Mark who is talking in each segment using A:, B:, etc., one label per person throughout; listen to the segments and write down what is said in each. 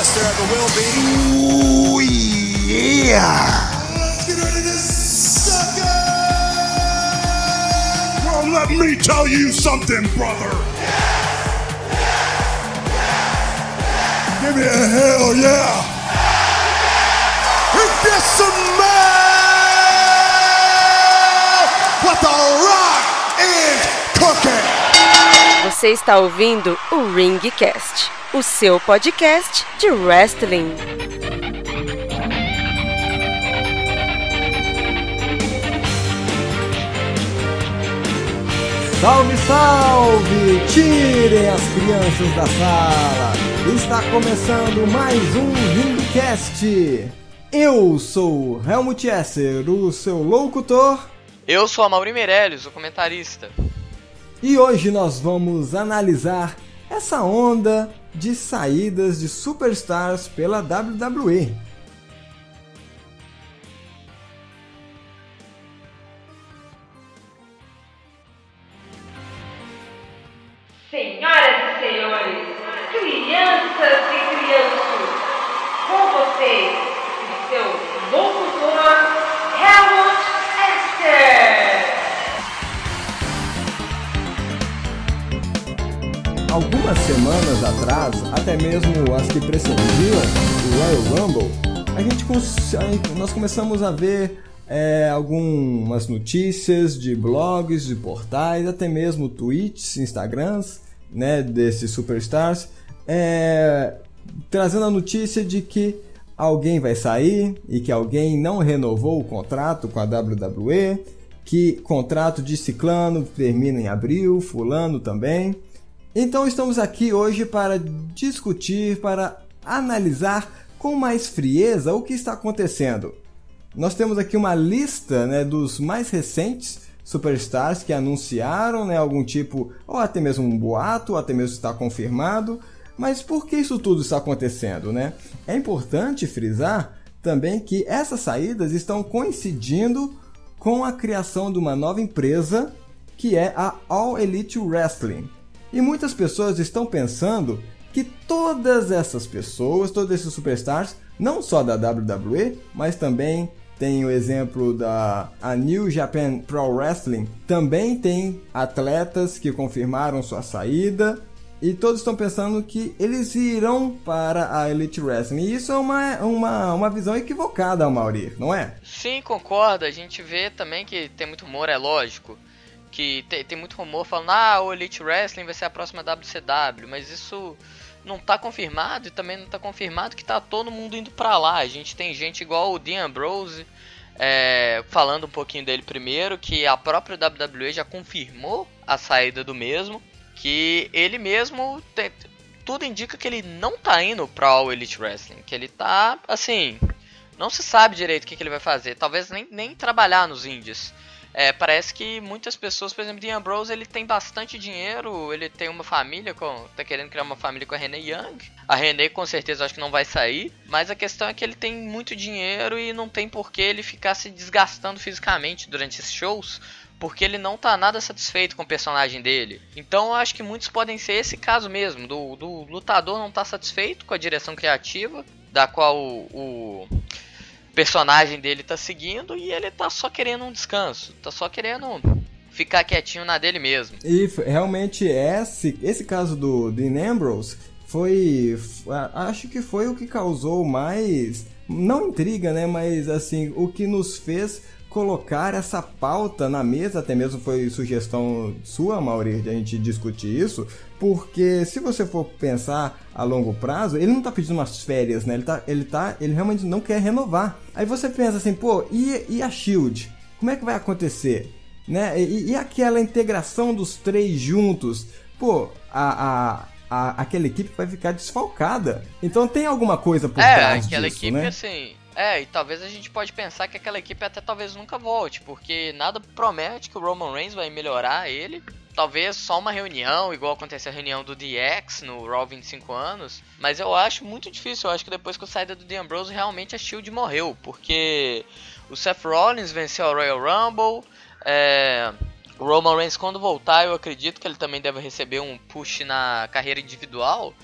A: best there ever will be.
B: Ooh, yeah!
A: Let's get ready to suck it!
C: Well, let me tell you something, brother. Give me a hell yeah.
B: Some! What the rock is cooking!
D: Você está ouvindo o Ringcast, o seu podcast de wrestling.
E: Salve, salve! Tirem as crianças da sala! Está começando mais um Ringcast! Eu sou Helmut Esser, o seu locutor,
F: Eu sou a Mauri Meirelles, o comentarista.
E: e hoje nós vamos analisar essa onda de saídas de superstars pela WWE.
G: Senhoras e senhores, crianças e crianças, com vocês,
E: Algumas semanas atrás, até mesmo as que precediam o Royal Rumble, a gente nós começamos a ver é, algumas notícias de blogs, de portais, até mesmo tweets, Instagrams, né, desses superstars, é, trazendo a notícia de que alguém vai sair e que alguém não renovou o contrato com a WWE, que contrato de ciclano termina em abril, fulano também. Então estamos aqui hoje para discutir, para analisar com mais frieza o que está acontecendo. Nós temos aqui uma lista né, dos mais recentes superstars que anunciaram né, algum tipo, ou até mesmo um boato, ou até mesmo está confirmado. Mas por que isso tudo está acontecendo? Né? É importante frisar também que essas saídas estão coincidindo com a criação de uma nova empresa que é a All Elite Wrestling. E muitas pessoas estão pensando que todas essas pessoas, todos esses superstars, não só da WWE, mas também tem o exemplo da a New Japan Pro Wrestling, também tem atletas que confirmaram sua saída. E todos estão pensando que eles irão para a Elite Wrestling. E isso é uma, uma, uma visão equivocada, Mauri, não é?
F: Sim, concordo. A gente vê também que tem muito rumor, é lógico. Que tem, tem muito rumor falando, ah, o Elite Wrestling vai ser a próxima WCW. Mas isso não tá confirmado e também não tá confirmado que tá todo mundo indo pra lá. A gente tem gente igual o Dean Ambrose, é, falando um pouquinho dele primeiro, que a própria WWE já confirmou a saída do mesmo. Que ele mesmo. tudo indica que ele não tá indo pra All Elite Wrestling. Que ele tá, assim. Não se sabe direito o que, que ele vai fazer. Talvez nem, nem trabalhar nos indies. É, parece que muitas pessoas, por exemplo, Dean Ambrose, ele tem bastante dinheiro, ele tem uma família, com, tá querendo criar uma família com a Renee Young. A Renee com certeza acho que não vai sair, mas a questão é que ele tem muito dinheiro e não tem por que ele ficar se desgastando fisicamente durante esses shows, porque ele não tá nada satisfeito com o personagem dele. Então eu acho que muitos podem ser esse caso mesmo, do, do lutador não tá satisfeito com a direção criativa, da qual o, o personagem dele tá seguindo e ele tá só querendo um descanso, tá só querendo ficar quietinho na dele mesmo.
E: E realmente esse, esse caso do Dean Ambrose foi. Acho que foi o que causou mais. Não intriga, né? Mas assim, o que nos fez colocar essa pauta na mesa, até mesmo foi sugestão sua, Mauri, de a gente discutir isso, porque se você for pensar a longo prazo, ele não tá pedindo umas férias, né? Ele tá, ele tá, ele realmente não quer renovar. Aí você pensa assim, pô, e, e a Shield? Como é que vai acontecer? né? E, e aquela integração dos três juntos, pô, a, a, a- aquela equipe vai ficar desfalcada. Então tem alguma coisa por
F: é,
E: trás
F: aquela
E: disso,
F: equipe
E: né?
F: assim. É, e talvez a gente pode pensar que aquela equipe até talvez nunca volte, porque nada promete que o Roman Reigns vai melhorar ele. Talvez só uma reunião, igual aconteceu a reunião do DX no Raw 25 anos. Mas eu acho muito difícil. Eu acho que depois que a saída do The Ambrose, realmente a Shield morreu. Porque o Seth Rollins venceu a Royal Rumble. É, o Roman Reigns, quando voltar, eu acredito que ele também deve receber um push na carreira individual.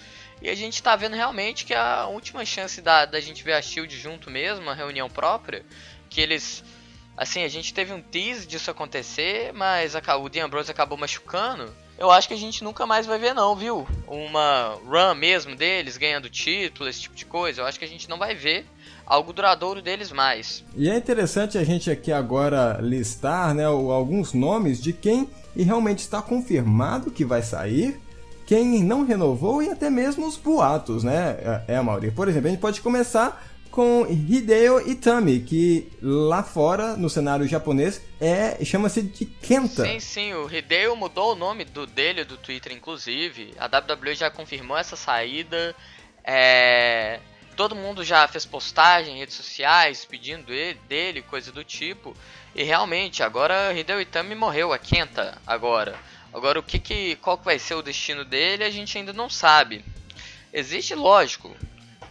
F: E a gente tá vendo realmente que a última chance da, da gente ver a Shield junto mesmo, uma reunião própria, que eles. Assim, a gente teve um tease disso acontecer, mas a, o Dean Ambrose acabou machucando. Eu acho que a gente nunca mais vai ver não, viu? Uma run mesmo deles, ganhando título, esse tipo de coisa. Eu acho que a gente não vai ver algo duradouro deles mais.
E: E é interessante a gente aqui agora listar né, alguns nomes de quem realmente está confirmado que vai sair, quem não renovou e até mesmo os boatos, né, é, é Mauri? Por exemplo, a gente pode começar com Hideo Itami, que lá fora, no cenário japonês, é chama-se de Kenta.
F: Sim, sim, o Hideo mudou o nome do, dele do Twitter, inclusive. A WWE já confirmou essa saída. É... Todo mundo já fez postagem em redes sociais pedindo ele, dele, coisa do tipo. E realmente, agora Hideo Itami morreu, a Kenta agora. Agora o que, que qual que vai ser o destino dele, a gente ainda não sabe. Existe, lógico,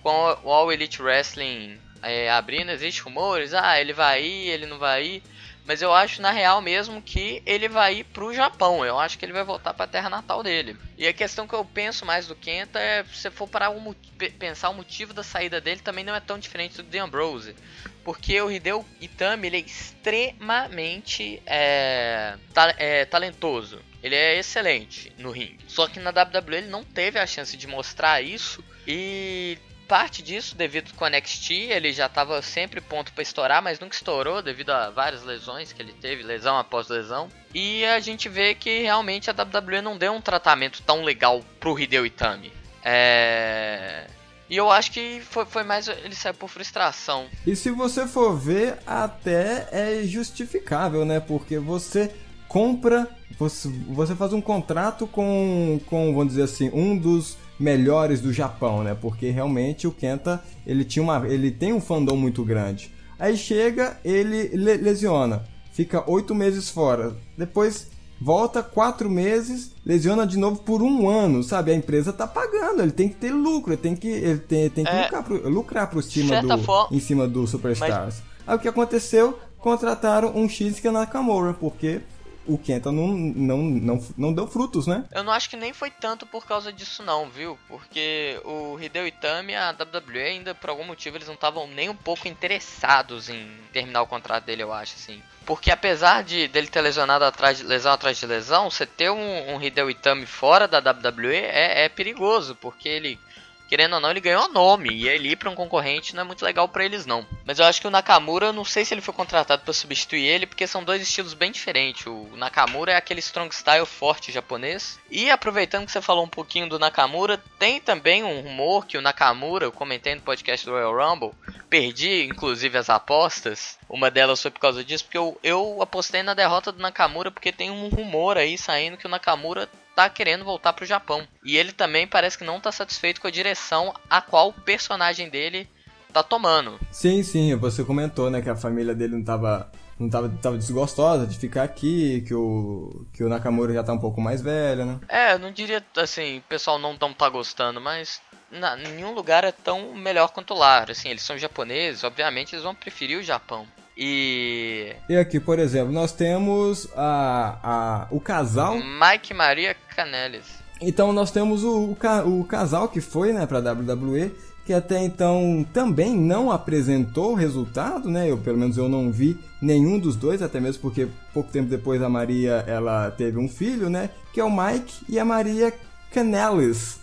F: com o All Elite Wrestling é, abrindo, existem rumores, ah, ele vai ir, ele não vai ir. Mas eu acho na real mesmo que ele vai ir pro Japão. Eu acho que ele vai voltar pra terra natal dele. E a questão que eu penso mais do Kenta é se for para um, pensar o motivo da saída dele também não é tão diferente do The Ambrose. Porque o Hideo Itami ele é extremamente é, ta é, talentoso. Ele é excelente no ringue. Só que na WWE ele não teve a chance de mostrar isso. E parte disso devido com a NXT, ele já estava sempre ponto para estourar, mas nunca estourou devido a várias lesões que ele teve, lesão após lesão. E a gente vê que realmente a WWE não deu um tratamento tão legal pro Hideo Itami. É... E eu acho que foi, foi mais. Ele saiu por frustração.
E: E se você for ver, até é justificável, né? Porque você compra. Você, você faz um contrato com, com, vamos dizer assim, um dos melhores do Japão, né? Porque realmente o Kenta ele tinha uma, ele tem um fandom muito grande. Aí chega, ele lesiona, fica oito meses fora. Depois volta quatro meses, lesiona de novo por um ano, sabe? A empresa tá pagando, ele tem que ter lucro, ele tem que, ele tem, tem que é, lucrar, pro, lucrar pro cima do, em cima do Superstars. Mas... Aí o que aconteceu? Contrataram um Shinsuke Nakamura, porque o Kenta não, não, não, não deu frutos, né?
F: Eu não acho que nem foi tanto por causa disso não, viu? Porque o Hideo Itami a WWE ainda, por algum motivo, eles não estavam nem um pouco interessados em terminar o contrato dele, eu acho, assim. Porque apesar de dele ter lesionado atrás de lesão atrás de lesão, você ter um, um Hideo Itami fora da WWE é, é perigoso, porque ele querendo ou não, ele ganhou nome. E ele ir pra um concorrente não é muito legal para eles, não. Mas eu acho que o Nakamura, não sei se ele foi contratado para substituir ele, porque são dois estilos bem diferentes. O Nakamura é aquele strong style forte japonês. E aproveitando que você falou um pouquinho do Nakamura, tem também um rumor que o Nakamura, eu comentei no podcast do Royal Rumble, perdi inclusive as apostas. Uma delas foi por causa disso, porque eu, eu apostei na derrota do Nakamura, porque tem um rumor aí saindo que o Nakamura tá querendo voltar pro Japão. E ele também parece que não tá satisfeito com a direção a qual o personagem dele tá tomando.
E: Sim, sim, você comentou, né, que a família dele não tava não tava, tava desgostosa de ficar aqui, que o, que o Nakamura já tá um pouco mais velho, né?
F: É, não diria assim, o pessoal não tão tá gostando, mas na, nenhum lugar é tão melhor quanto lá. Assim, eles são japoneses, obviamente eles vão preferir o Japão. E.
E: E aqui, por exemplo, nós temos a, a, o casal.
F: Mike Maria Canelis.
E: Então nós temos o, o, o casal que foi né, para WWE, que até então também não apresentou o resultado, né? Eu, pelo menos eu não vi nenhum dos dois, até mesmo porque pouco tempo depois a Maria ela teve um filho, né? Que é o Mike e a Maria Canelis,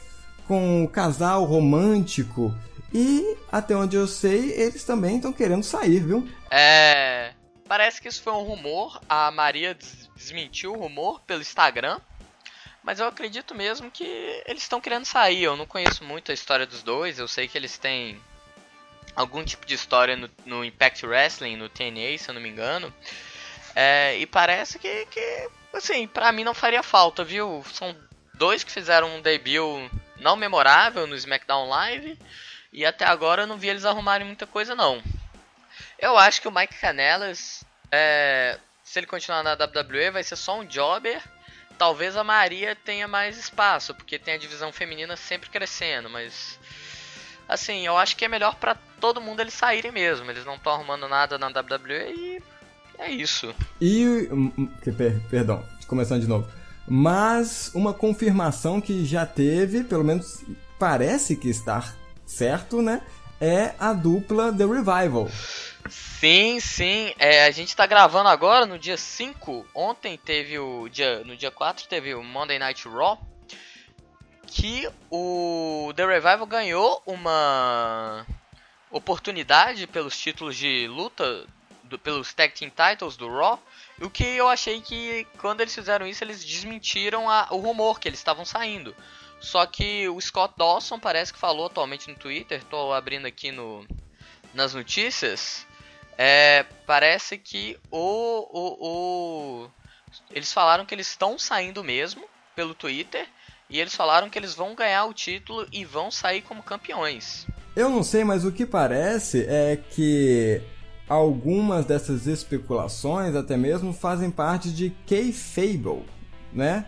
E: com um casal romântico e, até onde eu sei, eles também estão querendo sair, viu?
F: É. Parece que isso foi um rumor. A Maria desmentiu o rumor pelo Instagram. Mas eu acredito mesmo que eles estão querendo sair. Eu não conheço muito a história dos dois. Eu sei que eles têm algum tipo de história no, no Impact Wrestling, no TNA, se eu não me engano. É, e parece que, que, assim, pra mim não faria falta, viu? São dois que fizeram um debut não memorável no SmackDown Live. E até agora eu não vi eles arrumarem muita coisa não. Eu acho que o Mike Canelas, é, se ele continuar na WWE, vai ser só um jobber. Talvez a Maria tenha mais espaço, porque tem a divisão feminina sempre crescendo, mas assim, eu acho que é melhor para todo mundo eles saírem mesmo. Eles não estão arrumando nada na WWE e é isso.
E: E hum, hum, perdão, começando de novo. Mas uma confirmação que já teve, pelo menos parece que está certo, né? É a dupla The Revival.
F: Sim, sim. É, a gente tá gravando agora no dia 5. Ontem teve o. Dia, no dia 4 teve o Monday Night Raw. Que o The Revival ganhou uma oportunidade pelos títulos de luta, do, pelos Tag Team Titles do Raw. O que eu achei que quando eles fizeram isso, eles desmentiram a, o rumor que eles estavam saindo. Só que o Scott Dawson parece que falou atualmente no Twitter, tô abrindo aqui no, nas notícias. É, parece que o, o, o, eles falaram que eles estão saindo mesmo pelo Twitter e eles falaram que eles vão ganhar o título e vão sair como campeões.
E: Eu não sei, mas o que parece é que algumas dessas especulações até mesmo fazem parte de K-Fable, né?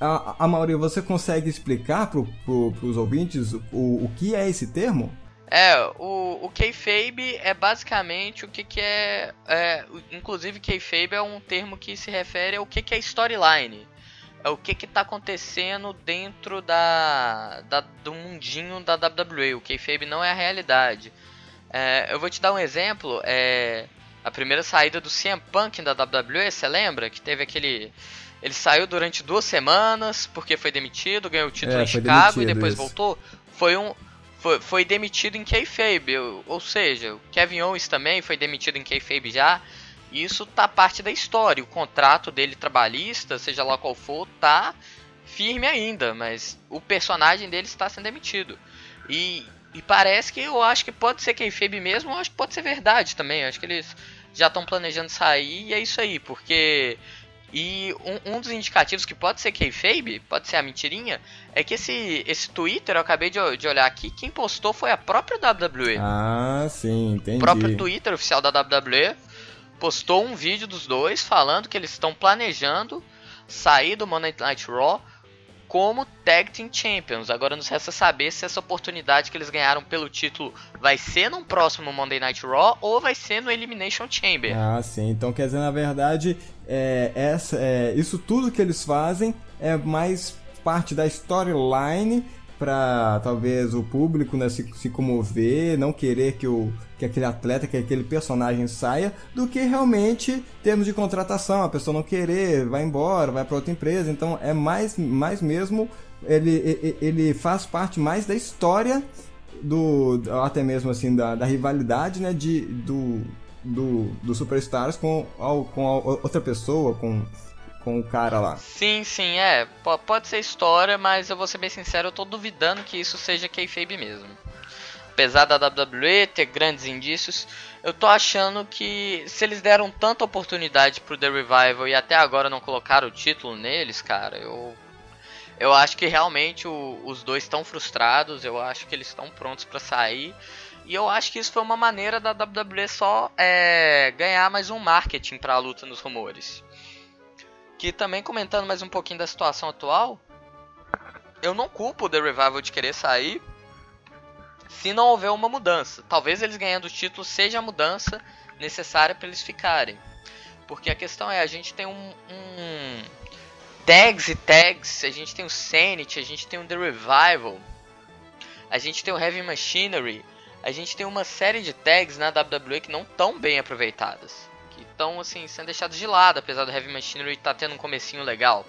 E: A, a você consegue explicar para pro, os ouvintes o, o que é esse termo?
F: É, o, o kayfabe é basicamente o que, que é, é. Inclusive, kayfabe é um termo que se refere ao que, que é storyline. É o que, que tá acontecendo dentro da, da do mundinho da WWE. O kayfabe não é a realidade. É, eu vou te dar um exemplo. É, a primeira saída do CM Punk da WWE, você lembra? Que teve aquele ele saiu durante duas semanas porque foi demitido, ganhou o título é, em Chicago e depois isso. voltou. Foi um foi, foi demitido em kayfabe, ou seja, o Kevin Owens também foi demitido em kayfabe já. Isso tá parte da história. O contrato dele trabalhista, seja lá qual for, tá firme ainda, mas o personagem dele está sendo demitido. E, e parece que eu acho que pode ser kayfabe mesmo, eu acho que pode ser verdade também. Eu acho que eles já estão planejando sair e é isso aí, porque e um, um, dos indicativos que pode ser kayfabe, pode ser a mentirinha, é que esse, esse Twitter, eu acabei de, de olhar aqui, quem postou foi a própria WWE.
E: Ah, sim, entendi. O
F: próprio Twitter oficial da WWE postou um vídeo dos dois falando que eles estão planejando sair do Monday Night Raw como Tag Team Champions. Agora nos resta saber se essa oportunidade que eles ganharam pelo título vai ser num próximo Monday Night Raw ou vai ser no Elimination Chamber.
E: Ah, sim. Então quer dizer, na verdade, é, essa, é, isso tudo que eles fazem é mais parte da storyline para talvez o público né, se, se comover, não querer que, o, que aquele atleta, que aquele personagem saia, do que realmente termos de contratação, a pessoa não querer, vai embora, vai para outra empresa. Então é mais, mais mesmo, ele, ele faz parte mais da história do até mesmo assim da, da rivalidade né de do do, do superstars com, com outra pessoa com com o cara lá.
F: Sim, sim, é. P pode ser história, mas eu vou ser bem sincero, eu tô duvidando que isso seja kayfabe mesmo. Apesar da WWE ter grandes indícios, eu tô achando que se eles deram tanta oportunidade pro The Revival e até agora não colocaram o título neles, cara, eu eu acho que realmente o, os dois estão frustrados, eu acho que eles estão prontos para sair. E eu acho que isso foi uma maneira da WWE só é, ganhar mais um marketing para a luta nos rumores. Que também comentando mais um pouquinho da situação atual, eu não culpo o The Revival de querer sair se não houver uma mudança. Talvez eles ganhando o título seja a mudança necessária para eles ficarem. Porque a questão é, a gente tem um, um tags e tags, a gente tem o Sanity, a gente tem o The Revival, a gente tem o Heavy Machinery, a gente tem uma série de tags na WWE que não estão bem aproveitadas estão assim sendo deixados de lado, apesar do Heavy Machinery estar tá tendo um comecinho legal.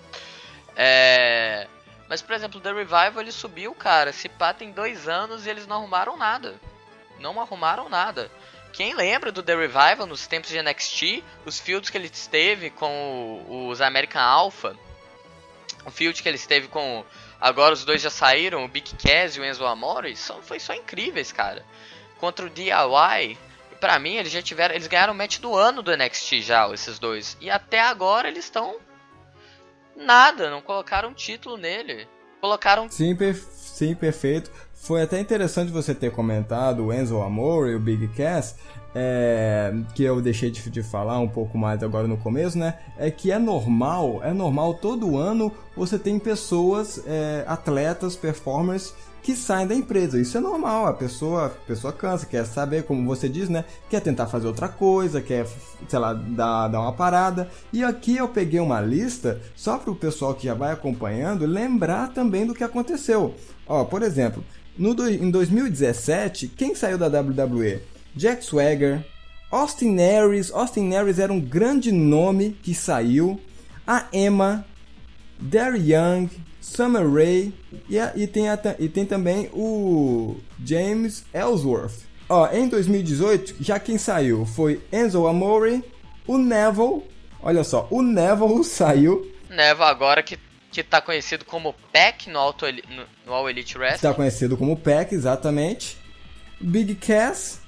F: É... Mas por exemplo, The Revival ele subiu, cara. Se pá tem dois anos e eles não arrumaram nada. Não arrumaram nada. Quem lembra do The Revival nos tempos de NXT, os fields que ele esteve com os American Alpha, o field que ele esteve com. Agora os dois já saíram, o Big Cass e o Enzo Amore, só, foi só incríveis, cara. Contra o DIY, pra mim, eles já tiveram. Eles ganharam o match do ano do NXT já, esses dois. E até agora eles estão. Nada, não colocaram título nele. Colocaram.
E: Sim, per sim, perfeito. Foi até interessante você ter comentado o Enzo Amore e o Big Cass, é, que eu deixei de, de, falar um pouco mais agora no começo, né? É que é normal, é normal todo ano você tem pessoas, é, atletas, performers que saem da empresa. Isso é normal, a pessoa, a pessoa cansa, quer saber, como você diz, né? Quer tentar fazer outra coisa, quer, sei lá, dar, dar uma parada. E aqui eu peguei uma lista só para o pessoal que já vai acompanhando lembrar também do que aconteceu. Ó, por exemplo, no, em 2017, quem saiu da WWE? Jack Swagger, Austin Aries. Austin Aries era um grande nome que saiu. A Emma, Derry Young, Summer Rae e, e, tem, a, e tem também o James Ellsworth. Ó, em 2018, já quem saiu foi Enzo Amore, o Neville. Olha só, o Neville saiu.
F: Neville agora que, que tá conhecido como Pac no, Auto, no, no All Elite Wrestling.
E: Está conhecido como Pac, exatamente. Big Cass,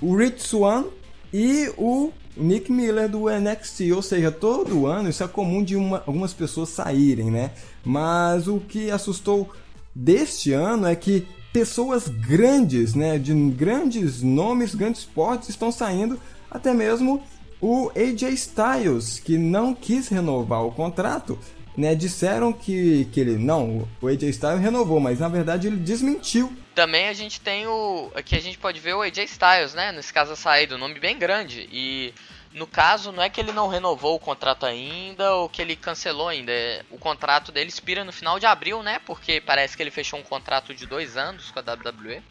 E: o Rich Swan e o Nick Miller do NXT, ou seja, todo ano isso é comum de uma, algumas pessoas saírem, né? Mas o que assustou deste ano é que pessoas grandes, né, de grandes nomes, grandes portes estão saindo, até mesmo o AJ Styles, que não quis renovar o contrato, né, disseram que, que ele não, o AJ Styles renovou, mas na verdade ele desmentiu
F: também a gente tem o. Aqui a gente pode ver o AJ Styles, né? Nesse caso a saída, um nome bem grande. E no caso, não é que ele não renovou o contrato ainda ou que ele cancelou ainda. É, o contrato dele expira no final de abril, né? Porque parece que ele fechou um contrato de dois anos com a WWE.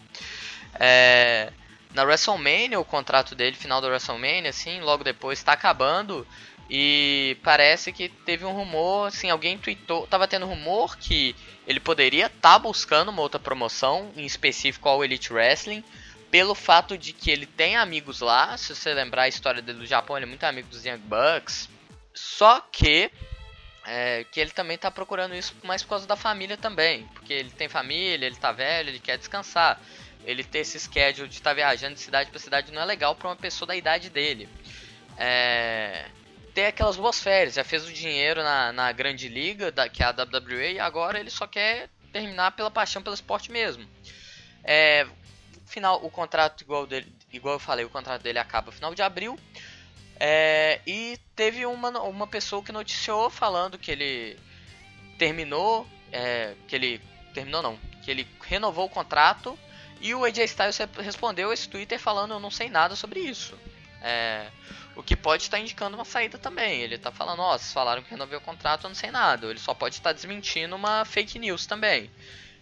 F: É, na WrestleMania, o contrato dele, final da WrestleMania, assim, logo depois está acabando. E parece que teve um rumor, assim, alguém tweetou, tava tendo rumor que ele poderia estar tá buscando uma outra promoção, em específico ao Elite Wrestling, pelo fato de que ele tem amigos lá, se você lembrar a história dele do Japão, ele é muito amigo dos Young Bucks. Só que é, que ele também está procurando isso mais por causa da família também, porque ele tem família, ele está velho, ele quer descansar. Ele ter esse schedule de estar tá viajando de cidade para cidade não é legal para uma pessoa da idade dele. É, ter aquelas boas férias. Já fez o dinheiro na, na grande liga, da, que é a WWE, e agora ele só quer terminar pela paixão pelo esporte mesmo. É, final, o contrato, igual, dele, igual eu falei, o contrato dele acaba no final de abril. É, e teve uma, uma pessoa que noticiou falando que ele terminou, é, que ele terminou não, que ele renovou o contrato e o AJ Styles respondeu esse Twitter falando eu não sei nada sobre isso. É, o que pode estar indicando uma saída também. Ele está falando, ó, vocês falaram que renovei o contrato, eu não sei nada. Ele só pode estar desmentindo uma fake news também.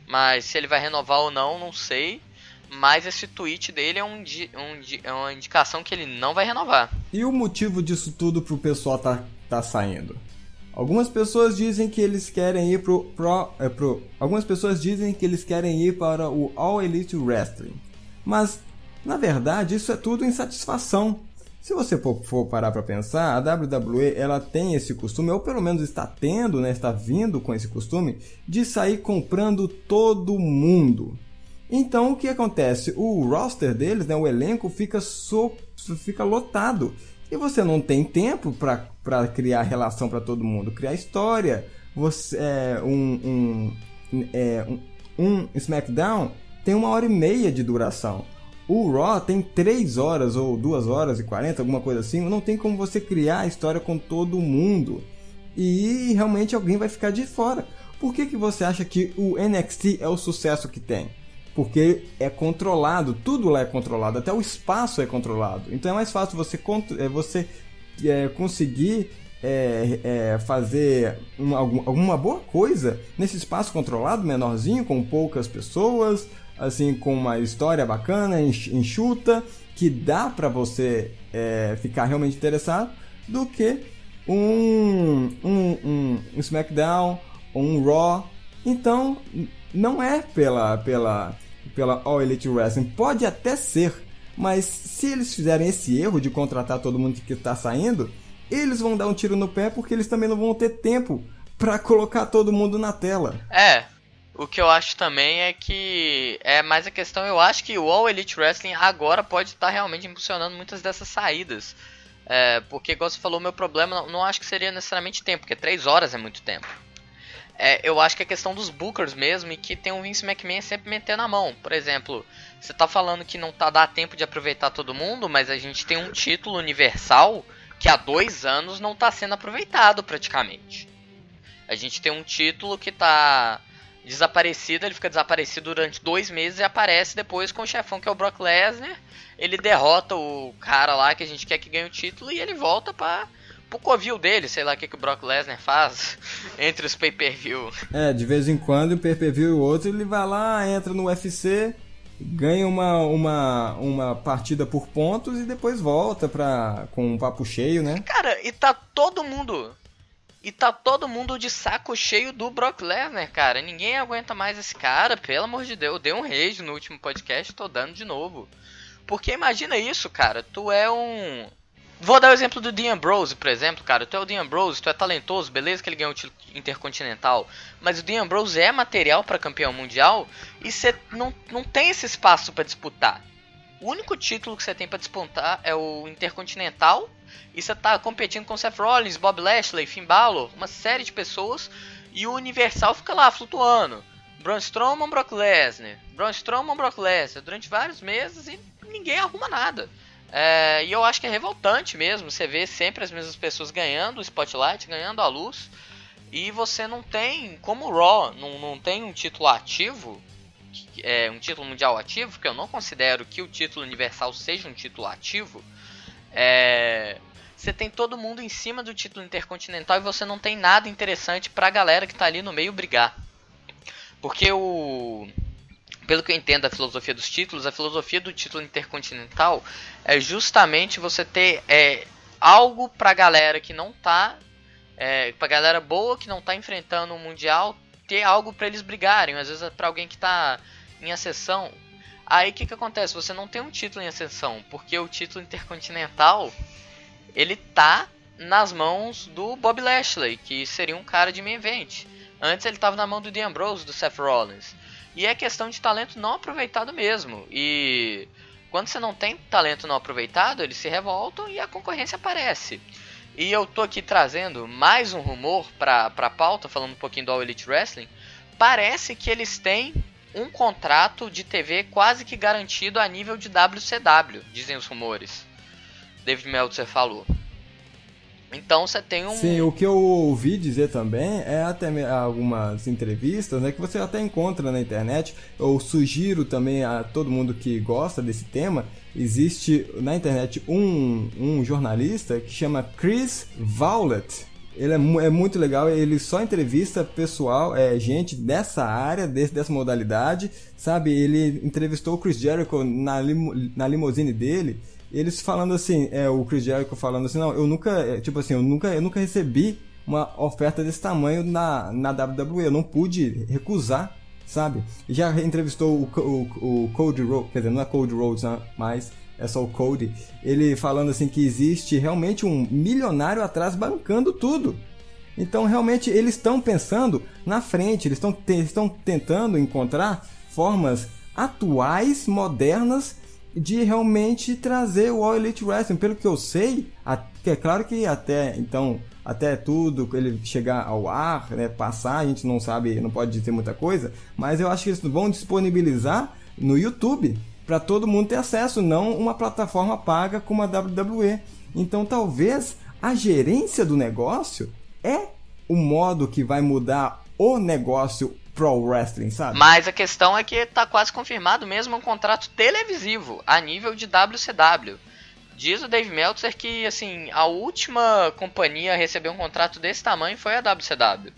F: Mas se ele vai renovar ou não, não sei. Mas esse tweet dele é, um, um, é uma indicação que ele não vai renovar.
E: E o motivo disso tudo pro pessoal tá, tá saindo? Algumas pessoas dizem que eles querem ir pro, pro, é, pro. Algumas pessoas dizem que eles querem ir para o All Elite Wrestling. Mas, na verdade, isso é tudo insatisfação se você for, parar para pensar, a WWE ela tem esse costume, ou pelo menos está tendo, né, está vindo com esse costume, de sair comprando todo mundo. Então o que acontece? O roster deles, né, o elenco fica, so, fica lotado. E você não tem tempo para criar relação para todo mundo, criar história. Você, é, um, um, é, um, um SmackDown tem uma hora e meia de duração. O Raw tem 3 horas ou 2 horas e 40, alguma coisa assim. Não tem como você criar a história com todo mundo. E realmente alguém vai ficar de fora. Por que, que você acha que o NXT é o sucesso que tem? Porque é controlado, tudo lá é controlado, até o espaço é controlado. Então é mais fácil você, é, você é, conseguir é, é, fazer uma, alguma boa coisa nesse espaço controlado, menorzinho, com poucas pessoas, assim com uma história bacana, enxuta, que dá para você é, ficar realmente interessado, do que um, um, um, um SmackDown ou um Raw. Então, não é pela, pela, pela All Elite Wrestling. Pode até ser, mas se eles fizerem esse erro de contratar todo mundo que está saindo, eles vão dar um tiro no pé porque eles também não vão ter tempo para colocar todo mundo na tela.
F: É, o que eu acho também é que é mais a questão, eu acho que o All Elite Wrestling agora pode estar realmente impulsionando muitas dessas saídas. É, porque, igual você falou, meu problema não, não, acho que seria necessariamente tempo, porque 3 horas é muito tempo. É, eu acho que é questão dos bookers mesmo e que tem o Vince McMahon sempre metendo a mão. Por exemplo, você tá falando que não tá dá tempo de aproveitar todo mundo, mas a gente tem um título universal que há dois anos não está sendo aproveitado praticamente. A gente tem um título que está desaparecido, ele fica desaparecido durante dois meses e aparece depois com o chefão que é o Brock Lesnar. Ele derrota o cara lá que a gente quer que ganhe o título e ele volta pra pro covil dele, sei lá o que, que o Brock Lesnar faz entre os pay-per-view.
E: É, de vez em quando, um pay-per-view e outro, ele vai lá, entra no UFC, ganha uma, uma, uma partida por pontos e depois volta pra, com um papo cheio, né?
F: Cara, e tá todo mundo. E tá todo mundo de saco cheio do Brock Lesnar, cara. Ninguém aguenta mais esse cara, pelo amor de Deus. Eu dei um rage no último podcast, tô dando de novo. Porque imagina isso, cara. Tu é um Vou dar o exemplo do Dean Ambrose, por exemplo, cara. Tu é o Dean Ambrose, tu é talentoso, beleza que ele ganhou o título intercontinental. Mas o Dean Ambrose é material para campeão mundial e você não, não tem esse espaço para disputar. O único título que você tem para disputar é o Intercontinental. E você tá competindo com Seth Rollins, Bob Lashley, Finn Balor, uma série de pessoas. E o Universal fica lá flutuando. Braun Strowman, Brock Lesnar. Braun Strowman, Brock Lesnar. Durante vários meses e ninguém arruma nada. É, e eu acho que é revoltante mesmo. Você vê sempre as mesmas pessoas ganhando o spotlight, ganhando a luz. E você não tem, como o Raw não, não tem um título ativo, é, um título mundial ativo, porque eu não considero que o título universal seja um título ativo. É, você tem todo mundo em cima do título intercontinental e você não tem nada interessante pra galera que tá ali no meio brigar. Porque o pelo que eu entendo da filosofia dos títulos, a filosofia do título intercontinental é justamente você ter é, algo pra galera que não tá. É, pra galera boa que não tá enfrentando o Mundial, ter algo para eles brigarem. Às vezes é pra alguém que tá em ascensão. Aí o que, que acontece? Você não tem um título em ascensão, porque o título intercontinental ele tá nas mãos do Bob Lashley, que seria um cara de main event. Antes ele estava na mão do Dean Ambrose, do Seth Rollins. E é questão de talento não aproveitado mesmo. E quando você não tem talento não aproveitado, eles se revoltam e a concorrência aparece. E eu tô aqui trazendo mais um rumor pra, pra pauta, falando um pouquinho do All Elite Wrestling. Parece que eles têm um contrato de TV quase que garantido a nível de WCW, dizem os rumores. David Meltzer falou. Então você tem um.
E: Sim, o que eu ouvi dizer também é até algumas entrevistas, né, que você até encontra na internet. Eu sugiro também a todo mundo que gosta desse tema. Existe na internet um, um jornalista que chama Chris Vowlett. Ele é, é, muito legal, ele só entrevista pessoal, é, gente dessa área, desse, dessa modalidade, sabe? Ele entrevistou o Chris Jericho na, limo, na limusine dele eles falando assim, é, o Chris Jericho falando assim, não, eu nunca, é, tipo assim, eu nunca, eu nunca recebi uma oferta desse tamanho na, na WWE, eu não pude recusar, sabe? Já entrevistou o, o, o Cody Rhodes, quer dizer, não é Cody Rhodes, né, mas é só o Cody, ele falando assim que existe realmente um milionário atrás bancando tudo. Então, realmente, eles estão pensando na frente, eles estão te tentando encontrar formas atuais, modernas de realmente trazer o All Elite Wrestling. Pelo que eu sei, é claro que até então, até tudo ele chegar ao ar, né, passar, a gente não sabe, não pode dizer muita coisa, mas eu acho que eles vão disponibilizar no YouTube para todo mundo ter acesso, não uma plataforma paga como a WWE. Então talvez a gerência do negócio é o modo que vai mudar o negócio pro wrestling, sabe?
F: Mas a questão é que tá quase confirmado mesmo um contrato televisivo a nível de WCW. Diz o Dave Meltzer que assim, a última companhia a receber um contrato desse tamanho foi a WCW.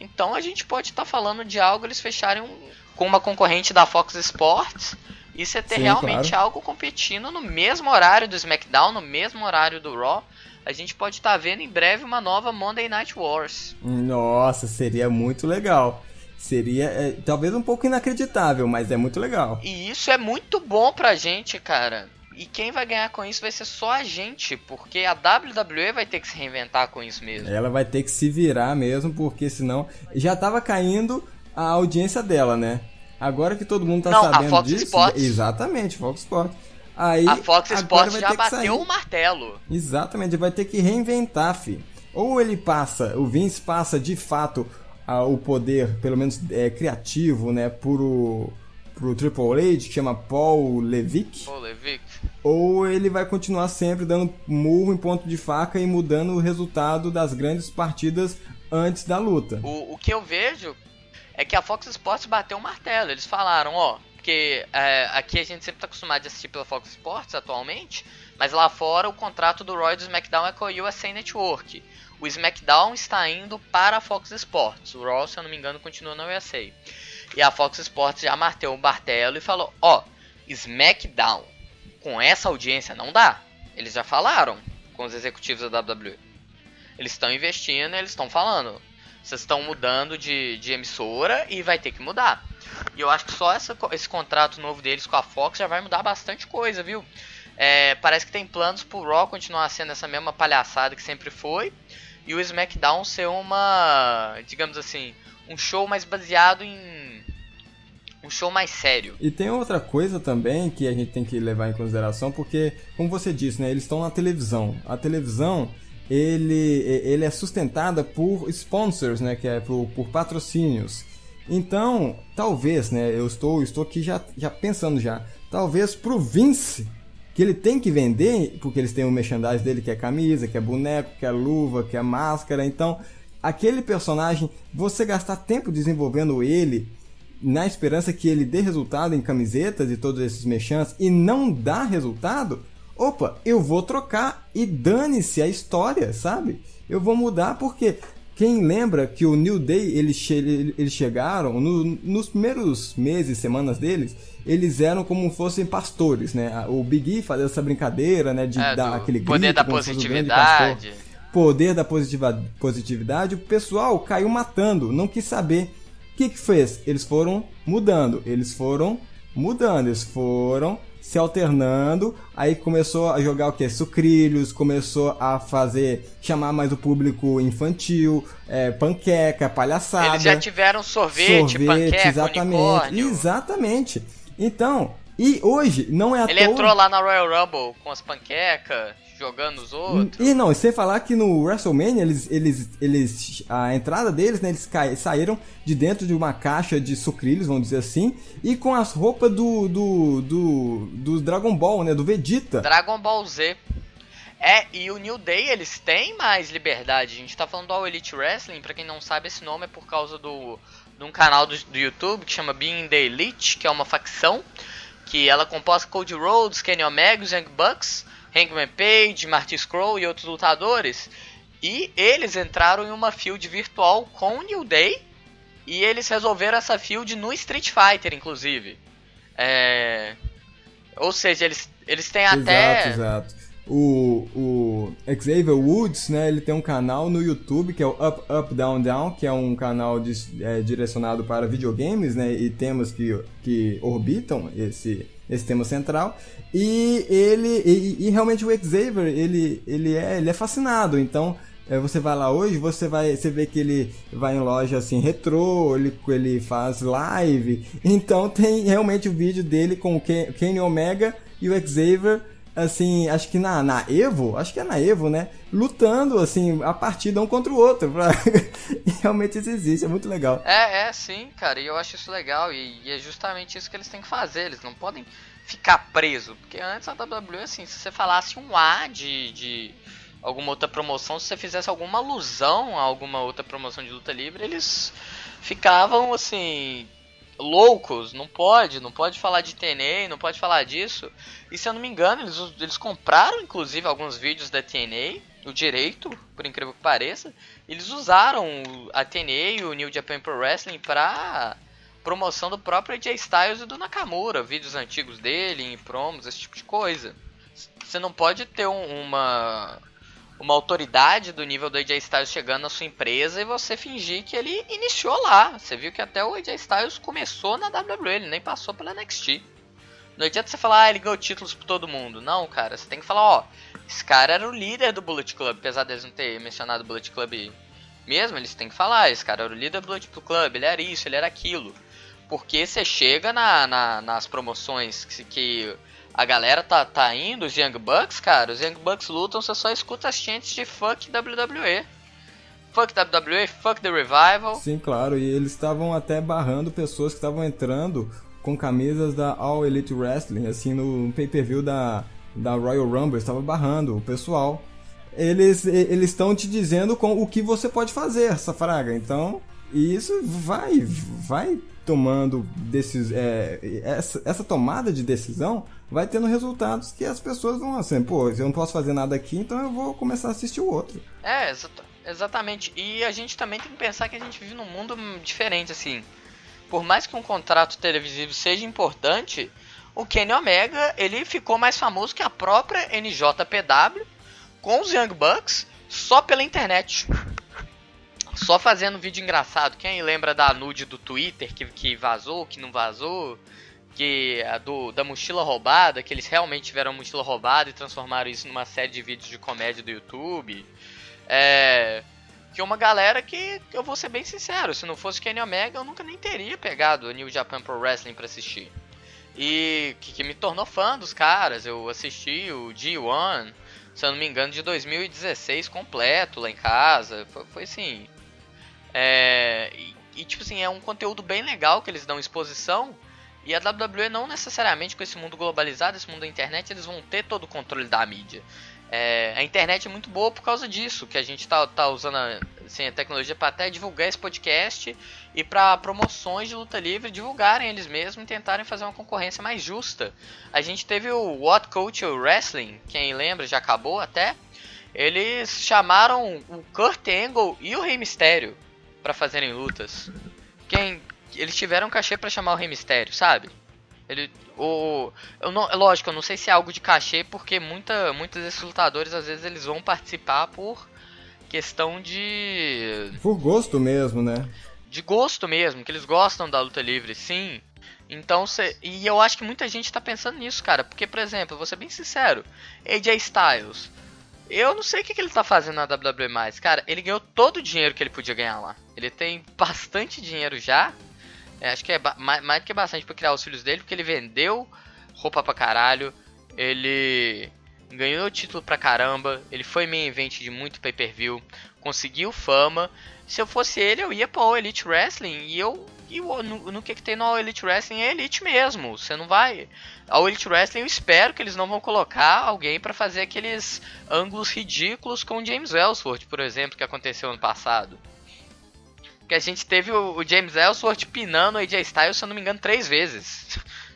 F: Então a gente pode estar tá falando de algo eles fecharem um, com uma concorrente da Fox Sports e você ter Sim, realmente claro. algo competindo no mesmo horário do SmackDown, no mesmo horário do Raw. A gente pode estar tá vendo em breve uma nova Monday Night Wars.
E: Nossa, seria muito legal. Seria é, talvez um pouco inacreditável, mas é muito legal.
F: E isso é muito bom pra gente, cara. E quem vai ganhar com isso vai ser só a gente, porque a WWE vai ter que se reinventar com isso mesmo.
E: Ela vai ter que se virar mesmo, porque senão já tava caindo a audiência dela, né? Agora que todo mundo tá Não, sabendo a Fox disso,
F: Sports.
E: exatamente, Fox Sports. Aí,
F: a Fox Sports já bateu o martelo.
E: Exatamente, vai ter que reinventar, fi. Ou ele passa, o Vince passa de fato o poder, pelo menos é, criativo, né, pro, pro Triple H, que chama Paul Levick.
F: Paul Levick.
E: Ou ele vai continuar sempre dando murro em ponto de faca e mudando o resultado das grandes partidas antes da luta.
F: O, o que eu vejo é que a Fox Sports bateu o martelo. Eles falaram, ó, porque é, aqui a gente sempre tá acostumado a assistir pela Fox Sports atualmente, mas lá fora o contrato do Roy do SmackDown é com a USA Network. O SmackDown está indo para a Fox Sports. O Raw, se eu não me engano, continua na USA. E a Fox Sports já marteu o martelo e falou: ó, SmackDown com essa audiência não dá. Eles já falaram com os executivos da WWE. Eles estão investindo, eles estão falando. Vocês estão mudando de, de emissora e vai ter que mudar. E eu acho que só essa, esse contrato novo deles com a Fox já vai mudar bastante coisa, viu? É, parece que tem planos pro Raw continuar sendo essa mesma palhaçada que sempre foi. E o SmackDown ser uma, digamos assim, um show mais baseado em. Um show mais sério.
E: E tem outra coisa também que a gente tem que levar em consideração, porque, como você disse, né, eles estão na televisão. A televisão ele, ele é sustentada por sponsors, né, que é por, por patrocínios. Então, talvez, né, eu estou, estou aqui já, já pensando já, talvez pro Vince, que ele tem que vender, porque eles têm o merchandise dele que é camisa, que é boneco, que é luva, que é máscara, então aquele personagem, você gastar tempo desenvolvendo ele na esperança que ele dê resultado em camisetas e todos esses mechãs e não dá resultado, opa, eu vou trocar e dane-se a história, sabe? Eu vou mudar porque quem lembra que o New Day eles, che eles chegaram no, nos primeiros meses, semanas deles, eles eram como fossem pastores, né? O Big E fazia essa brincadeira, né? De
F: É,
E: dar aquele
F: poder
E: grito,
F: da
E: grande pastor.
F: positividade.
E: Poder da positiva, positividade, o pessoal caiu matando, não quis saber. O que que fez? Eles foram mudando, eles foram mudando, eles foram se alternando, aí começou a jogar o que? Sucrilhos, começou a fazer, chamar mais o público infantil, é, panqueca, palhaçada.
F: Eles já tiveram sorvete, panqueca,
E: exatamente,
F: unicórnio.
E: exatamente. Então, e hoje não é à
F: Ele
E: toa...
F: entrou lá na Royal Rumble com as panquecas, jogando os outros.
E: E não, e sem falar que no WrestleMania, eles, eles, eles, a entrada deles, né, eles saíram de dentro de uma caixa de sucrilhos, vamos dizer assim, e com as roupas do, do, do, do Dragon Ball, né, do Vegeta.
F: Dragon Ball Z. É, e o New Day, eles têm mais liberdade. A gente tá falando do All Elite Wrestling, pra quem não sabe, esse nome é por causa do, de um canal do, do YouTube que chama Being the Elite, que é uma facção, que ela é composta Cody Rhodes, Kenny Omega, Young Bucks, Hangman Page, Marty Scurll e outros lutadores. E eles entraram em uma field virtual com o New Day, e eles resolveram essa field no Street Fighter, inclusive. É... Ou seja, eles, eles têm até...
E: Exato, exato. O, o Xavier Woods, né, ele tem um canal no YouTube que é o Up, Up, Down, Down, que é um canal dis- é, direcionado para videogames, né, e temas que, que orbitam esse, esse tema central. E ele, e, e realmente o Xavier, ele, ele, é, ele é fascinado, então é, você vai lá hoje, você vai, você vê que ele vai em loja assim retrô, ele, ele faz live. Então tem realmente o vídeo dele com o Ken- Kenny Omega e o Xavier, assim, acho que na, na Evo, acho que é na Evo, né? Lutando assim a partida um contra o outro. Pra... e realmente isso existe, é muito legal.
F: É, é, sim, cara, e eu acho isso legal, e, e é justamente isso que eles têm que fazer, eles não podem ficar preso, porque antes a WWE, assim, se você falasse um A de, de alguma outra promoção, se você fizesse alguma alusão a alguma outra promoção de luta livre, eles ficavam, assim, loucos, não pode, não pode falar de TNA, não pode falar disso, e se eu não me engano, eles, eles compraram, inclusive, alguns vídeos da TNA, o direito, por incrível que pareça, eles usaram a TNA e o New Japan Pro Wrestling pra promoção do próprio AJ Styles e do Nakamura, vídeos antigos dele, em promos, esse tipo de coisa. Você não pode ter um- uma uma autoridade do nível do AJ Styles chegando na sua empresa e você fingir que ele iniciou lá. Você viu que até o AJ Styles começou na WWE, ele nem passou pela NXT. Não adianta você falar, ah, ele ganhou títulos por todo mundo. Não, cara, você tem que falar, ó, esse cara era o líder do Bullet Club, apesar deles não ter mencionado o Bullet Club mesmo, eles têm que falar, esse cara era o líder do Bullet Club, ele era isso, ele era aquilo. Porque você chega na, na- nas promoções que, que a galera tá, tá indo, os Young Bucks, cara, os Young Bucks lutam, você só escuta as chantes de fuck WWE. Fuck WWE, fuck the Revival.
E: Sim, claro, e eles estavam até barrando pessoas que estavam entrando com camisas da All Elite Wrestling, assim, no pay-per-view da, da Royal Rumble, estava barrando o pessoal. Eles eles estão te dizendo com o que você pode fazer, essa fraga. Então, E isso vai, vai tomando desses, é, essa, essa tomada de decisão vai tendo resultados que as pessoas vão assim, pô, eu não posso fazer nada aqui, então eu vou começar a assistir o outro.
F: É, exatamente. E a gente também tem que pensar que a gente vive num mundo diferente, assim. Por mais que um contrato televisivo seja importante, o Kenny Omega, ele ficou mais famoso que a própria NJPW com os Young Bucks só pela internet. Só fazendo vídeo engraçado. Quem lembra da nude do Twitter que, que vazou, que não vazou? Que a do, da mochila roubada, que eles realmente tiveram a mochila roubada e transformaram isso numa série de vídeos de comédia do YouTube. É. Que uma galera que, eu vou ser bem sincero, se não fosse Kenny Omega, eu nunca nem teria pegado o New Japan Pro Wrestling para assistir. E que, que, me tornou fã dos caras. Eu assisti o G1, se eu não me engano, de 2016 completo lá em casa. Foi, foi assim. É, e, e, tipo assim, é um conteúdo bem legal que eles dão exposição. E a WWE não necessariamente com esse mundo globalizado, esse mundo da internet, eles vão ter todo o controle da mídia. É, a internet é muito boa por causa disso, que a gente tá, tá usando a, assim, a tecnologia para até divulgar esse podcast e para promoções de luta livre divulgarem eles mesmos e tentarem fazer uma concorrência mais justa. A gente teve o What Culture Wrestling, quem lembra já acabou até. Eles chamaram o Kurt Angle e o Rei Mistério para fazerem lutas. Quem eles tiveram cachê para chamar o Rei Mistério, sabe? Ele o eu não, lógico, eu não sei se é algo de cachê porque muita muitos desses lutadores às vezes eles vão participar por questão de
E: por gosto mesmo, né?
F: De gosto mesmo, que eles gostam da luta livre, sim. Então, cê, e eu acho que muita gente tá pensando nisso, cara, porque por exemplo, vou ser bem sincero, AJ Styles, eu não sei o que, que ele tá fazendo na WWE mais, cara, ele ganhou todo o dinheiro que ele podia ganhar lá. Ele tem bastante dinheiro já, é, acho que é mais, mais do que bastante para criar os filhos dele, porque ele vendeu roupa pra caralho, ele ganhou título pra caramba, ele foi main event de muito pay-per-view, conseguiu fama. Se eu fosse ele, eu ia pra All Elite Wrestling e eu e o, no, no, que, que tem no All Elite Wrestling é Elite mesmo. Você não vai. All Elite Wrestling eu espero que eles não vão colocar alguém para fazer aqueles ângulos ridículos com o James Ellsworth, por exemplo, que aconteceu ano passado. Que a gente teve o, o James Ellsworth pinando o AJ Styles, se eu não me engano, três vezes.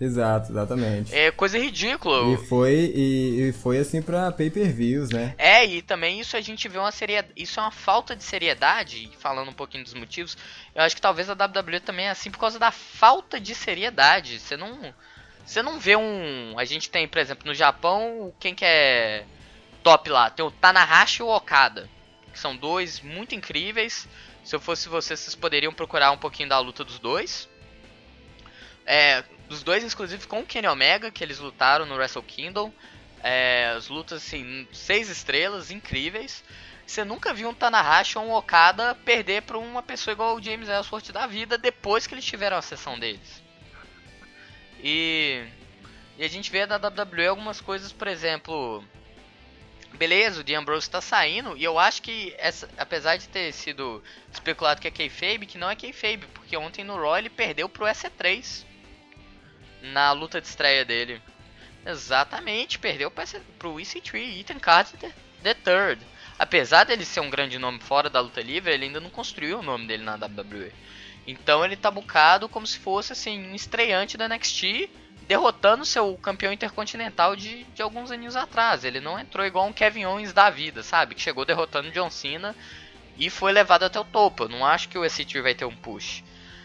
E: Exato, exatamente.
F: É coisa ridícula.
E: E foi, e, e foi assim pra pay-per-views, né?
F: É, e também isso a gente vê uma seriedade. Isso é uma falta de seriedade, falando um pouquinho dos motivos. Eu acho que talvez a WWE também é assim por causa da falta de seriedade. Você não. Você não vê um. A gente tem, por exemplo, no Japão, quem que é top lá? Tem o Tanahashi e o Okada. Que são dois muito incríveis. Se eu fosse você, vocês poderiam procurar um pouquinho da luta dos dois. É, dos dois, inclusive, com o Kenny Omega, que eles lutaram no Wrestle Kingdom. É, as lutas, assim, seis estrelas, incríveis. Você nunca viu um Tanahashi ou um Okada perder para uma pessoa igual o James Ellsworth da vida depois que eles tiveram a sessão deles. E, e a gente vê na WWE algumas coisas, por exemplo, beleza, o Dean Ambrose tá saindo, e eu acho que, essa, apesar de ter sido especulado que é kayfabe, que não é kayfabe, porque ontem no Raw ele perdeu pro EC3 na luta de estreia dele. Exatamente, perdeu pro EC3, Ethan Carter the Third. Apesar dele ser um grande nome fora da luta livre, ele ainda não construiu o nome dele na WWE. Então ele tá bucado como se fosse assim um estreante da NXT derrotando seu campeão intercontinental de, de alguns anos atrás. Ele não entrou igual um Kevin Owens da vida, sabe? Que chegou derrotando John Cena e foi levado até o topo. Eu não acho que o SCT vai ter um push.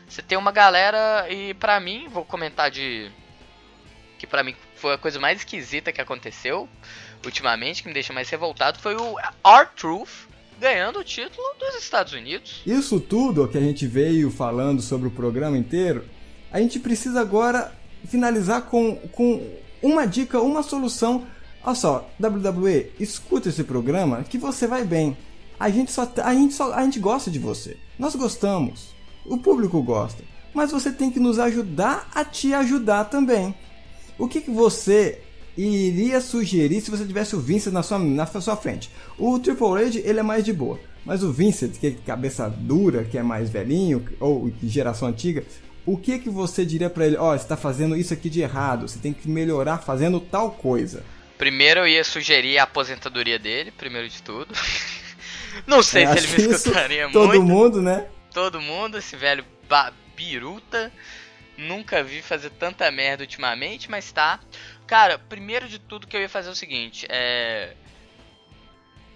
F: Você tem uma galera e para mim, vou comentar de que para mim foi a coisa mais esquisita que aconteceu ultimamente, que me deixa mais revoltado, foi o R-Truth ganhando o título dos Estados Unidos.
E: Isso tudo que a gente veio falando sobre o programa inteiro, a gente precisa agora finalizar com, com uma dica, uma solução. Olha só, WWE, escuta esse programa que você vai bem. A gente só a gente só a gente gosta de você. Nós gostamos. O público gosta. Mas você tem que nos ajudar a te ajudar também. O que, que você iria sugerir se você tivesse o Vincent na sua, na sua frente? O Triple H ele é mais de boa. Mas o Vincent, que é cabeça dura, que é mais velhinho, ou geração antiga, o que que você diria para ele? Ó, oh, você tá fazendo isso aqui de errado, você tem que melhorar fazendo tal coisa.
F: Primeiro eu ia sugerir a aposentadoria dele, primeiro de tudo. Não sei
E: Eu
F: se ele me escutaria
E: Todo
F: muito.
E: mundo, né?
F: Todo mundo, esse velho biruta. Nunca vi fazer tanta merda ultimamente, mas tá. Cara, primeiro de tudo que eu ia fazer é o seguinte, é.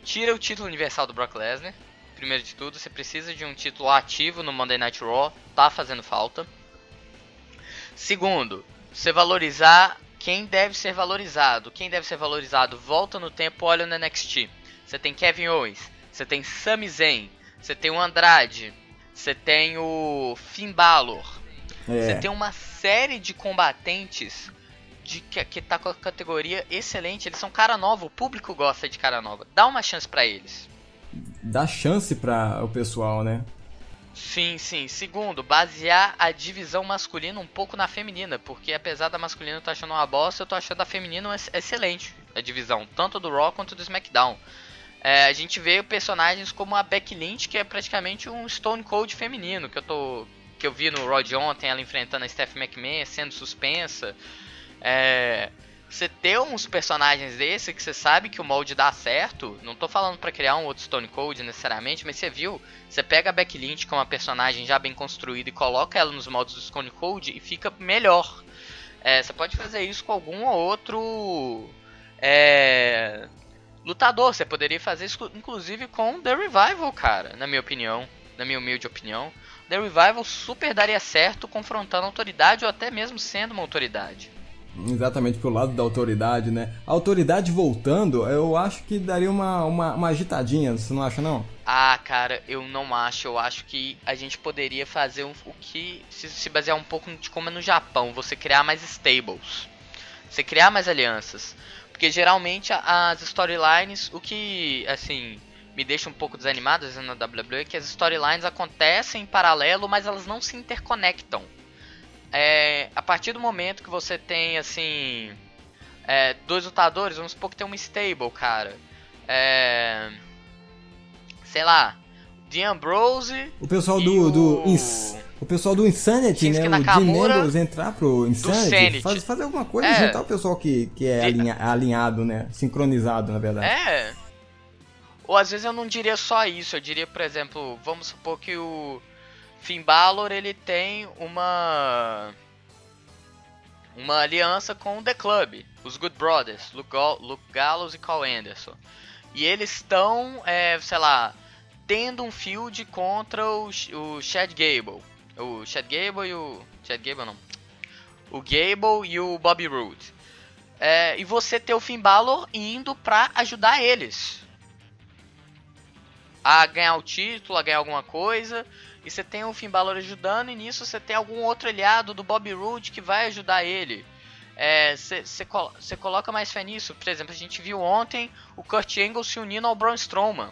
F: Tira o título universal do Brock Lesnar. Primeiro de tudo, você precisa de um título ativo no Monday Night Raw, tá fazendo falta. Segundo, você valorizar quem deve ser valorizado. Quem deve ser valorizado, volta no tempo, olha no NXT. Você tem Kevin Owens, você tem Sami Zayn, você tem o Andrade, você tem o Finn Balor. Você
E: É.
F: tem uma série de combatentes de que, que tá com a categoria excelente. Eles são cara nova, o público gosta de cara nova. Dá uma chance pra eles.
E: Dá chance para o pessoal, né?
F: Sim, sim. Segundo, basear a divisão masculina um pouco na feminina, porque apesar da masculina eu tô achando uma bosta, eu tô achando a feminina ex- excelente, a divisão, tanto do Raw quanto do SmackDown. É, a gente vê personagens como a Becky Lynch, que é praticamente um Stone Cold feminino, que eu tô que eu vi no Raw de ontem, ela enfrentando a Steph McMahon, sendo suspensa. É, você ter uns personagens desse que você sabe que o molde dá certo, não tô falando pra criar um outro Stone Cold necessariamente, mas você viu, você pega a Becky Lynch, é uma personagem já bem construída, e coloca ela nos moldes do Stone Cold e fica melhor. É, você pode fazer isso com algum ou outro é, lutador, você poderia fazer isso inclusive com The Revival, cara, na minha opinião, na minha humilde opinião. The Revival super daria certo confrontando a autoridade ou até mesmo sendo uma autoridade.
E: Exatamente pro lado da autoridade, né? A autoridade voltando, eu acho que daria uma, uma, uma agitadinha, você não acha não?
F: Ah, cara, eu não acho. Eu acho que a gente poderia fazer um- o que se, se basear um pouco de como é no Japão, você criar mais stables, você criar mais alianças, porque geralmente as storylines, o que assim me deixa um pouco desanimado na WWE é que as storylines acontecem em paralelo, mas elas não se interconectam. É, a partir do momento que você tem assim é, dois lutadores, vamos supor que tem uma stable, cara. É, sei lá, The Ambrose
E: O pessoal do, do
F: o-
E: Ins- o pessoal do Insanity,
F: Shinsuke
E: né? O Dean
F: Nakamura
E: Ambrose entrar pro Insanity,
F: Sanity.
E: faz, fazer alguma coisa,
F: É.
E: juntar o pessoal que, que é alinha- alinhado, né? Sincronizado, na verdade.
F: É. Ou às vezes eu não diria só isso, eu diria, por exemplo, vamos supor que o Finn Balor ele tem uma uma aliança com o The Club, os Good Brothers, Luke, Luke Gallows e Carl Anderson. E eles estão, é, sei lá, tendo um feud contra o, o Chad Gable. O Chad Gable e o. Chad Gable não. O Gable e o Bobby Roode. É, e você ter o Finn Balor indo pra ajudar eles a ganhar o título, a ganhar alguma coisa. E você tem o Finn Balor ajudando, e nisso você tem algum outro aliado do Bobby Roode que vai ajudar ele. Você coloca mais fé nisso. Por exemplo, a gente viu ontem o Kurt Angle se unindo ao Braun Strowman.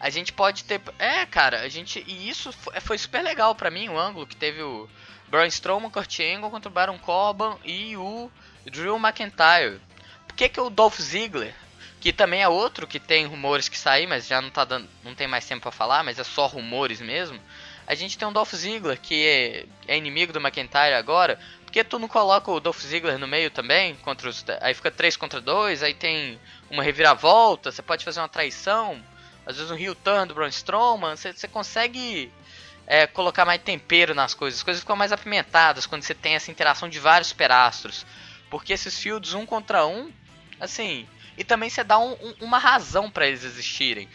F: A gente pode ter. É, cara, a gente. E isso fo- foi super legal pra mim, o ângulo que teve o Braun Strowman, Kurt Angle contra o Baron Corbin e o Drew McIntyre. Por que, que o Dolph Ziggler, que também é outro que tem rumores que sair, mas já não tá dando. não tem mais tempo pra falar, mas é só rumores mesmo. A gente tem um Dolph Ziggler que é, é inimigo do McIntyre agora. Por que tu não coloca o Dolph Ziggler no meio também? Contra os, aí fica 3 contra 2, aí tem uma reviravolta, você pode fazer uma traição, às vezes um heel turn do Braun Strowman, você, consegue é, colocar mais tempero nas coisas, as coisas ficam mais apimentadas quando você tem essa interação de vários superastros. Porque esses fields um contra um, assim, e também você dá um- um- uma razão pra eles existirem.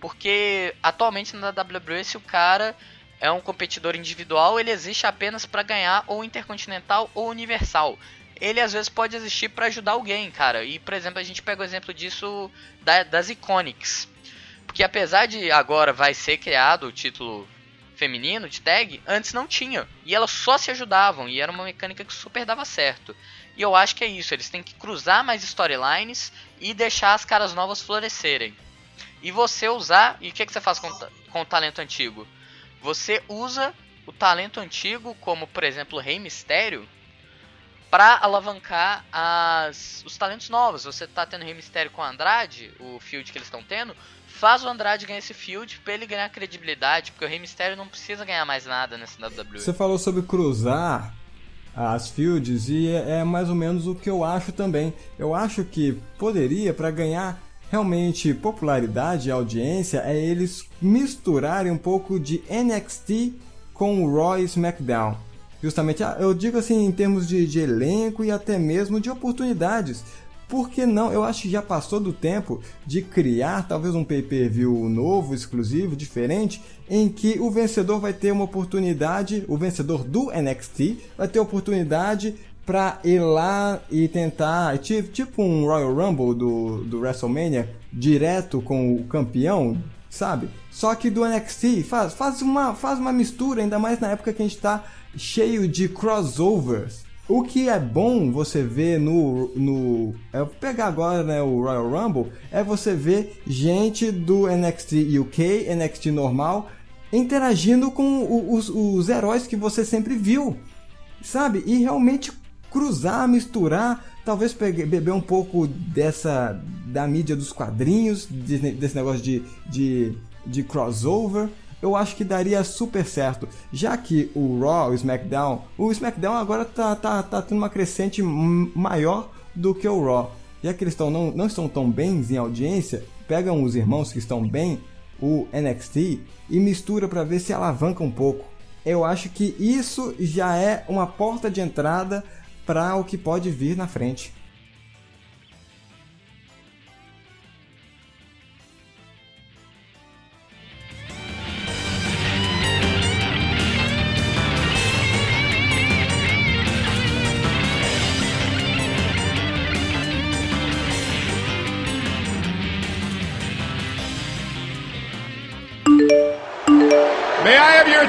F: Porque atualmente na WWE, se o cara é um competidor individual, ele existe apenas pra ganhar ou Intercontinental ou Universal. Ele às vezes pode existir pra ajudar alguém, cara. E, por exemplo, a gente pega o exemplo disso da- das Iconics. Porque apesar de agora vai ser criado o título feminino de tag, antes não tinha. E elas só se ajudavam. E era uma mecânica que super dava certo. E eu acho que é isso. Eles têm que cruzar mais storylines e deixar as caras novas florescerem. E você usar. E o que, que você faz com, com o talento antigo? Você usa o talento antigo, como por exemplo o Rei Mistério, para alavancar as, os talentos novos. Você tá tendo Rei Mistério com o Andrade, o field que eles estão tendo, faz o Andrade ganhar esse field pra ele ganhar credibilidade, porque o Rei Mistério não precisa ganhar mais nada nessa WWE.
E: Você falou sobre cruzar as fields e é, é mais ou menos o que eu acho também. Eu acho que poderia, para ganhar realmente popularidade e audiência é eles misturarem um pouco de NXT com o Raw e SmackDown. Justamente, ah, eu digo assim em termos de, de elenco e até mesmo de oportunidades. Por que não? Eu acho que já passou do tempo de criar talvez um pay-per-view novo, exclusivo, diferente, em que o vencedor vai ter uma oportunidade, o vencedor do NXT vai ter oportunidade para ir lá e tentar, tipo um Royal Rumble do, do WrestleMania, direto com o campeão, sabe? Só que do NXT faz, faz, uma, faz uma mistura, ainda mais na época que a gente está cheio de crossovers. O que é bom você ver no. no vou pegar agora né, o Royal Rumble, é você ver gente do NXT UK, NXT normal, interagindo com os, os heróis que você sempre viu. Sabe? E realmente cruzar, misturar, talvez beber um pouco dessa. da mídia dos quadrinhos, desse negócio de, de, de crossover eu acho que daria super certo. Já que o Raw, o SmackDown, o SmackDown agora tá, tá, tá tendo uma crescente maior do que o Raw. Já que eles tão, não, não estão tão bem em audiência, pegam os irmãos que estão bem, o NXT, e mistura para ver se alavanca um pouco. Eu acho que isso já é uma porta de entrada para o que pode vir na frente.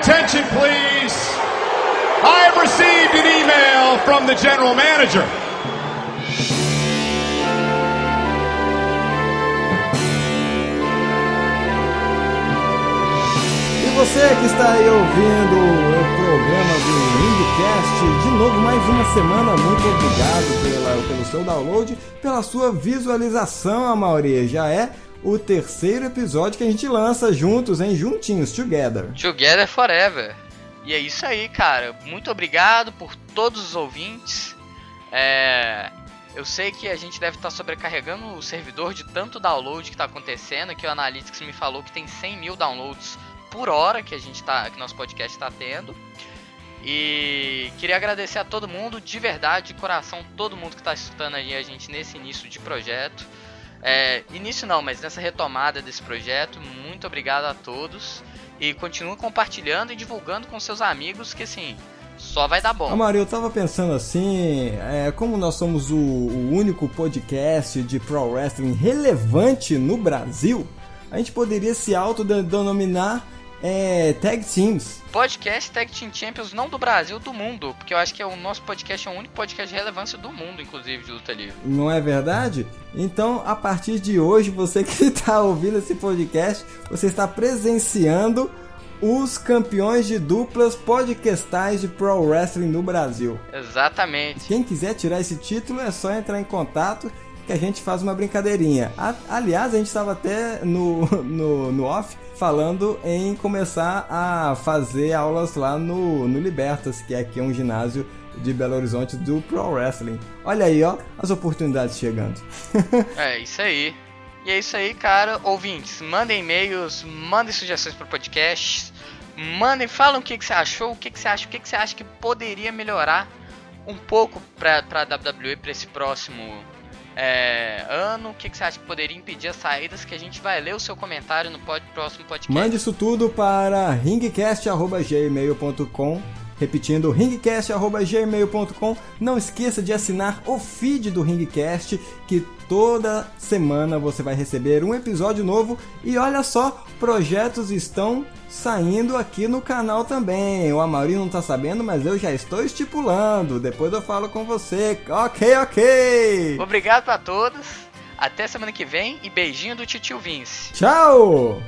B: Attention, please. I have received an email from the general manager.
E: E você que está aí ouvindo o programa do Ringcast, de novo mais uma semana, muito obrigado pela, pelo seu download, pela sua visualização, a maioria já é o terceiro episódio que a gente lança juntos, hein? Juntinhos, together.
F: Together forever. E é isso aí, cara. Muito obrigado por todos os ouvintes. É... Eu sei que a gente deve estar sobrecarregando o servidor de tanto download que está acontecendo, que o Analytics me falou que tem 100 mil downloads por hora que a gente tá, que nosso podcast está tendo. E queria agradecer a todo mundo, de verdade, de coração, todo mundo que está escutando aí a gente nesse início de projeto. É, início não, mas nessa retomada desse projeto, muito obrigado a todos. E continue compartilhando e divulgando com seus amigos que assim, só vai dar bom.
E: Amaro, eu tava pensando assim, é, como nós somos o, o único podcast de pro wrestling relevante no Brasil, a gente poderia se autodenominar é, Tag Teams.
F: Podcast Tag Team Champions, não do Brasil, do mundo. Porque eu acho que é o nosso podcast é o único podcast de relevância do mundo, inclusive, de luta livre.
E: Não é verdade? Então, a partir de hoje, você que está ouvindo esse podcast, você está presenciando os campeões de duplas podcastais de Pro Wrestling no Brasil.
F: Exatamente.
E: Quem quiser tirar esse título é só entrar em contato que a gente faz uma brincadeirinha. aliás, a gente estava até no, no, no off falando em começar a fazer aulas lá no, no Libertas, que é aqui um ginásio de Belo Horizonte do Pro Wrestling. Olha aí, ó, as oportunidades chegando.
F: é, isso aí. E é isso aí, cara. Ouvintes, mandem e-mails, mandem sugestões para podcasts, mandem, falam o que, que você achou, o que, que você acha, o que, que você acha que poderia melhorar um pouco para a WWE para esse próximo é, ano, o que, que, você acha que poderia impedir as saídas, que a gente vai ler o seu comentário no pod, próximo podcast.
E: Mande isso tudo para ringcast.gmail.com Repetindo, ringcast.gmail.com Não esqueça de assinar o feed do Ringcast, que toda semana você vai receber um episódio novo. E olha só, projetos estão saindo aqui no canal também. O Amaury não tá sabendo, mas eu já estou estipulando. Depois eu falo com você. Ok, ok.
F: Obrigado a todos. Até semana que vem e beijinho do tio Vince.
E: Tchau!